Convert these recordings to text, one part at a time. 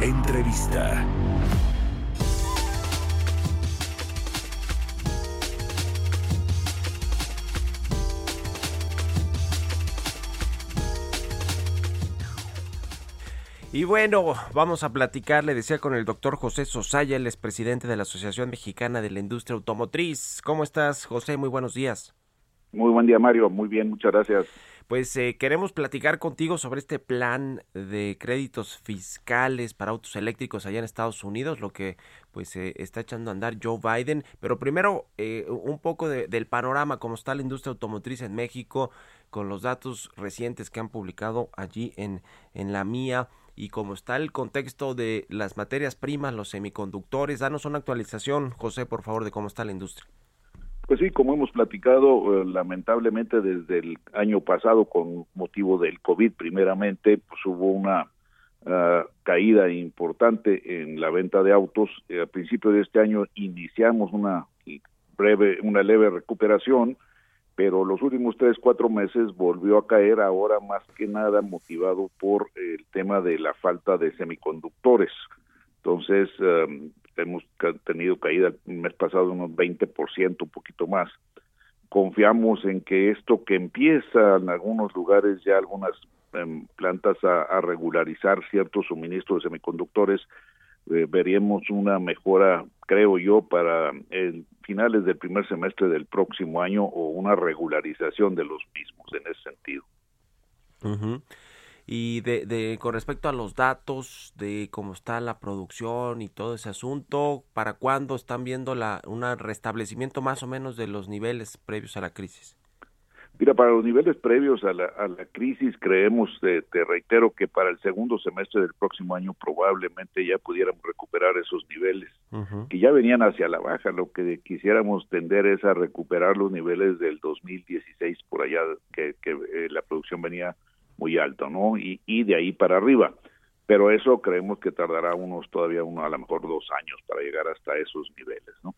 Entrevista. Y bueno, vamos a platicar, le decía con el doctor José Sosaya, el presidente de la Asociación Mexicana de la Industria Automotriz. ¿Cómo estás, José? Muy buenos días. Muy buen día, Mario. Muy bien, muchas gracias. Pues eh, queremos platicar contigo sobre este plan de créditos fiscales para autos eléctricos allá en Estados Unidos, lo que pues eh, está echando a andar Joe Biden. Pero primero, eh, un poco del panorama, cómo está la industria automotriz en México, con los datos recientes que han publicado allí en, en la mía y cómo está el contexto de las materias primas, los semiconductores. Danos una actualización, José, por favor, de cómo está la industria. Pues sí, como hemos platicado, eh, lamentablemente desde el año pasado, con motivo del COVID primeramente, pues hubo una ah, caída importante en la venta de autos. Eh, a principio de este año iniciamos una breve, una leve recuperación, pero los últimos tres, cuatro meses volvió a caer ahora más que nada motivado por el tema de la falta de semiconductores. Entonces, um, hemos tenido caída el mes pasado unos 20%, un poquito más. Confiamos en que esto que empieza en algunos lugares ya algunas em, plantas a, regularizar ciertos suministros de semiconductores, eh, veríamos una mejora, creo yo, para el finales del primer semestre del próximo año o una regularización de los mismos en ese sentido. Y de, de, con respecto a los datos de cómo está la producción y todo ese asunto, ¿para cuándo están viendo la, un restablecimiento más o menos de los niveles previos a la crisis? Mira, para los niveles previos a la, a la crisis, creemos, te reitero, que para el segundo semestre del próximo año probablemente ya pudiéramos recuperar esos niveles, que ya venían hacia la baja. Lo que quisiéramos tender es a recuperar los niveles del 2016 por allá, que, que eh, la producción venía muy alta, ¿no? Y, de ahí para arriba. Pero eso creemos que tardará unos, todavía uno, a lo mejor dos años para llegar hasta esos niveles, ¿no?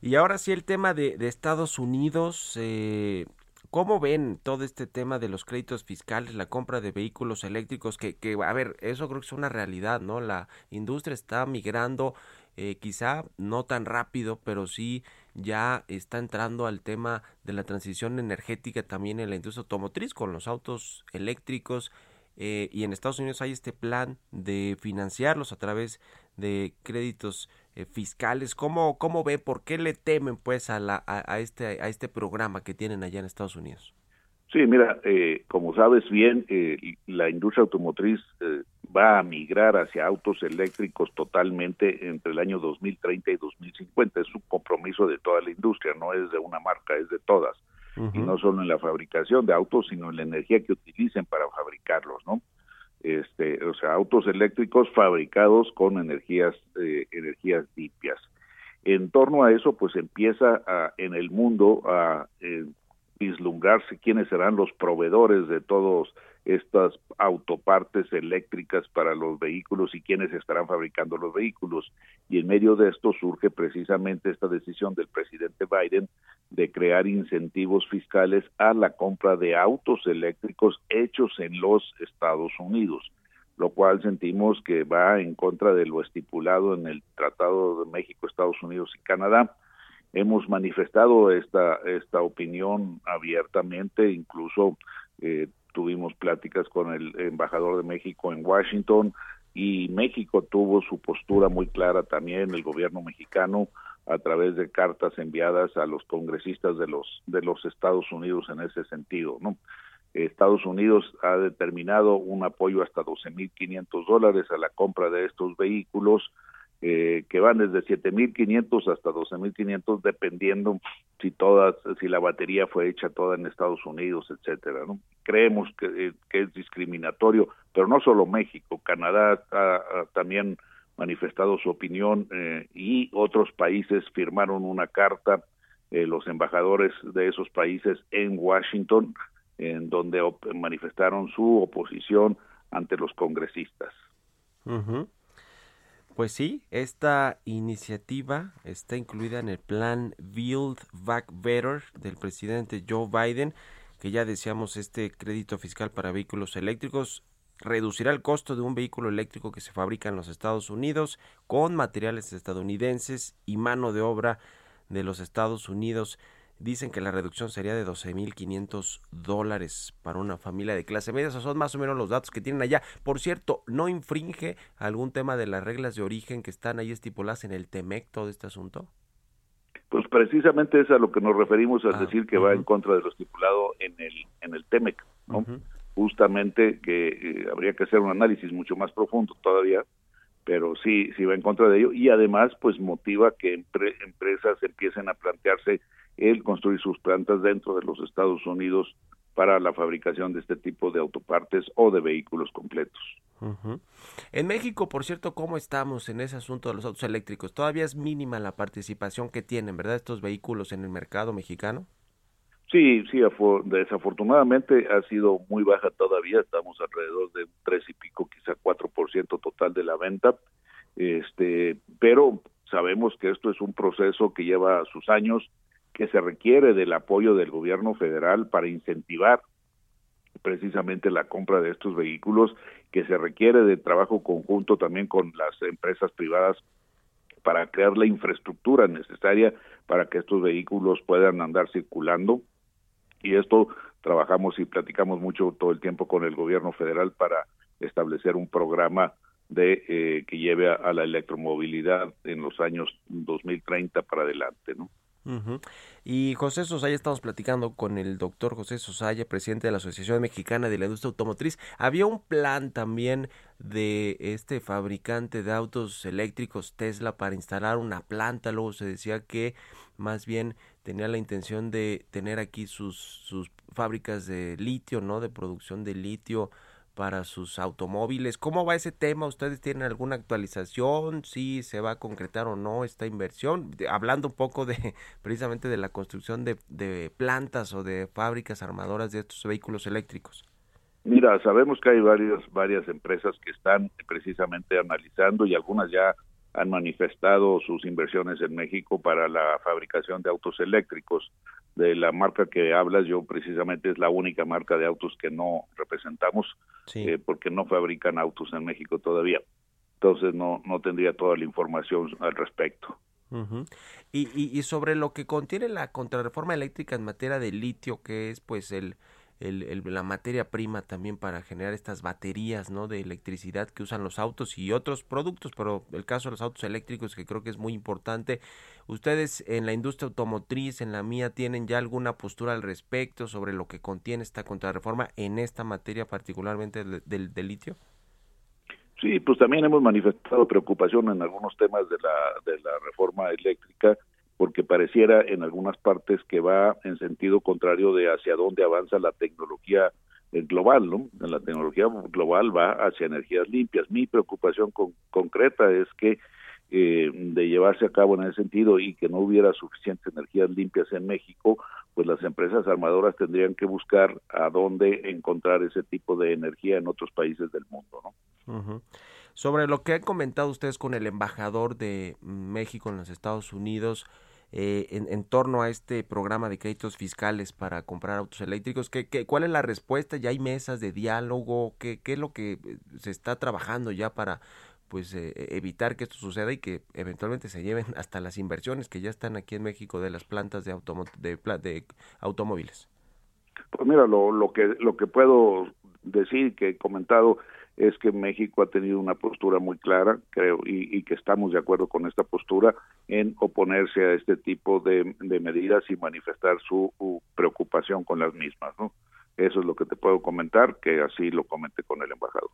Y ahora sí el tema de, de Estados Unidos, eh, ¿cómo ven todo este tema de los créditos fiscales, la compra de vehículos eléctricos? Que, que a ver, eso creo que es una realidad, ¿no? La industria está migrando, eh, quizá no tan rápido, pero sí ya está entrando al tema de la transición energética también en la industria automotriz con los autos eléctricos. Eh, y en Estados Unidos hay este plan de financiarlos a través de créditos eh, fiscales. ¿Cómo, ¿Cómo ve, por qué le temen pues a, la, a, este, a este programa que tienen allá en Estados Unidos? Sí, mira, eh, como sabes bien, eh, la industria automotriz va a migrar hacia autos eléctricos totalmente entre el año 2030 y 2050. Es un compromiso de toda la industria, no es de una marca, es de todas. Y no solo en la fabricación de autos, sino en la energía que utilicen para fabricarlos, ¿no? este, o sea, autos eléctricos fabricados con energías, eh, energías limpias. En torno a eso, pues empieza a, en el mundo a eh, vislumbrarse quiénes serán los proveedores de todos estas autopartes eléctricas para los vehículos y quiénes estarán fabricando los vehículos. Y en medio de esto surge precisamente esta decisión del presidente Biden de crear incentivos fiscales a la compra de autos eléctricos hechos en los Estados Unidos, lo cual sentimos que va en contra de lo estipulado en el Tratado de México, Estados Unidos y Canadá. Hemos manifestado esta, esta opinión abiertamente, incluso eh, tuvimos pláticas con el embajador de México en Washington y México tuvo su postura muy clara también, el gobierno mexicano, a través de cartas enviadas a los congresistas de los de los Estados Unidos en ese sentido, ¿no? Estados Unidos ha determinado un apoyo hasta 12.500 dólares a la compra de estos vehículos eh, que van desde 7.500 hasta 12.500 dependiendo si todas si la batería fue hecha toda en Estados Unidos, etcétera, ¿no? Creemos que, eh, es discriminatorio, pero no solo México, Canadá ha, también manifestado su opinión eh, y otros países firmaron una carta los embajadores de esos países en Washington en donde manifestaron su oposición ante los congresistas. Pues sí, esta iniciativa está incluida en el plan Build Back Better del presidente Joe Biden, que ya decíamos este crédito fiscal para vehículos eléctricos reducirá el costo de un vehículo eléctrico que se fabrica en los Estados Unidos con materiales estadounidenses y mano de obra de los Estados Unidos. Dicen que la reducción sería de 12.500 dólares para una familia de clase media. Esos son más o menos los datos que tienen allá. Por cierto, ¿no infringe algún tema de las reglas de origen que están ahí estipuladas en el TEMEC todo este asunto? Pues precisamente es a lo que nos referimos al ah, decir que va en contra de lo estipulado en el, en el TEMEC. ¿no? Justamente que eh, habría que hacer un análisis mucho más profundo todavía pero sí, sí va en contra de ello y además pues motiva que empresas empiecen a plantearse el construir sus plantas dentro de los Estados Unidos para la fabricación de este tipo de autopartes o de vehículos completos. En México, por cierto, ¿cómo estamos en ese asunto de los autos eléctricos? Todavía es mínima la participación que tienen, ¿verdad? Estos vehículos en el mercado mexicano. Sí, sí, desafortunadamente ha sido muy baja todavía, estamos alrededor de un tres y pico, quizá cuatro por ciento total de la venta, este, pero sabemos que esto es un proceso que lleva sus años, que se requiere del apoyo del gobierno federal para incentivar precisamente la compra de estos vehículos, que se requiere de trabajo conjunto también con las empresas privadas para crear la infraestructura necesaria para que estos vehículos puedan andar circulando. Y esto trabajamos y platicamos mucho todo el tiempo con el gobierno federal para establecer un programa de eh, que lleve a, la electromovilidad en los años 2030 para adelante, ¿no? Y José Sosaya, estamos platicando con el doctor José Sosaya, presidente de la Asociación Mexicana de la Industria Automotriz. Había un plan también de este fabricante de autos eléctricos Tesla para instalar una planta. Luego se decía que más bien tenía la intención de tener aquí sus, sus fábricas de litio, ¿no? De producción de litio para sus automóviles. ¿Cómo va ese tema? ¿Ustedes tienen alguna actualización? ¿Si se va a concretar o no esta inversión? Hablando un poco de precisamente de la construcción de, de plantas o de fábricas armadoras de estos vehículos eléctricos. Mira, sabemos que hay varias, varias empresas que están precisamente analizando y algunas ya han manifestado sus inversiones en México para la fabricación de autos eléctricos. De la marca que hablas, yo precisamente es la única marca de autos que no representamos, eh, porque no fabrican autos en México todavía. Entonces no, no tendría toda la información al respecto. y, y, y sobre lo que contiene la contrarreforma eléctrica en materia de litio, que es pues el, el, la materia prima también para generar estas baterías ¿no? de electricidad que usan los autos y otros productos, pero el caso de los autos eléctricos que creo que es muy importante. ¿Ustedes en la industria automotriz, en la mía, tienen ya alguna postura al respecto sobre lo que contiene esta contrarreforma en esta materia particularmente del, del, litio? Sí, pues también hemos manifestado preocupación en algunos temas de la, de la reforma eléctrica porque pareciera en algunas partes que va en sentido contrario de hacia dónde avanza la tecnología eh, global, ¿no? La tecnología global va hacia energías limpias. Mi preocupación concreta es que eh, de llevarse a cabo en ese sentido y que no hubiera suficientes energías limpias en México, pues las empresas armadoras tendrían que buscar a dónde encontrar ese tipo de energía en otros países del mundo, ¿no? Sobre lo que han comentado ustedes con el embajador de México en los Estados Unidos, eh, en, torno a este programa de créditos fiscales para comprar autos eléctricos? ¿Qué, qué, cuál es la respuesta? ¿Ya hay mesas de diálogo? ¿Qué, ¿Qué, es lo que eh, se está trabajando ya para pues eh, evitar que esto suceda y que eventualmente se lleven hasta las inversiones que ya están aquí en México de las plantas de, de, de automóviles? Pues mira, lo, lo, que, lo que puedo decir, que he comentado, es que México ha tenido una postura muy clara, creo, y, que estamos de acuerdo con esta postura en oponerse a este tipo de, medidas y manifestar su preocupación con las mismas, ¿no? Eso es lo que te puedo comentar, que así lo comenté con el embajador.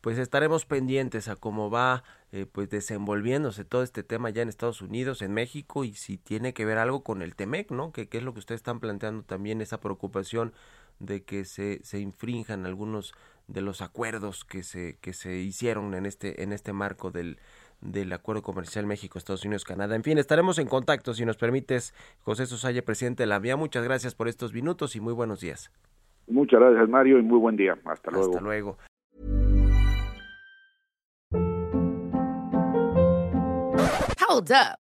pues estaremos pendientes a cómo va eh, pues desenvolviéndose todo este tema ya en Estados Unidos, en México y si tiene que ver algo con el TEMEC, ¿no? Que, es lo que ustedes están planteando también, esa preocupación de que se, se infrinjan algunos de los acuerdos que se, que se hicieron en este, en este marco del, del Acuerdo Comercial México, Estados Unidos, Canadá. En fin, estaremos en contacto, si nos permites, José Sosalle, presidente de la VIA. Muchas gracias por estos minutos y muy buenos días. Muchas gracias, Mario, y muy buen día. Hasta luego. Hasta luego. Hold up.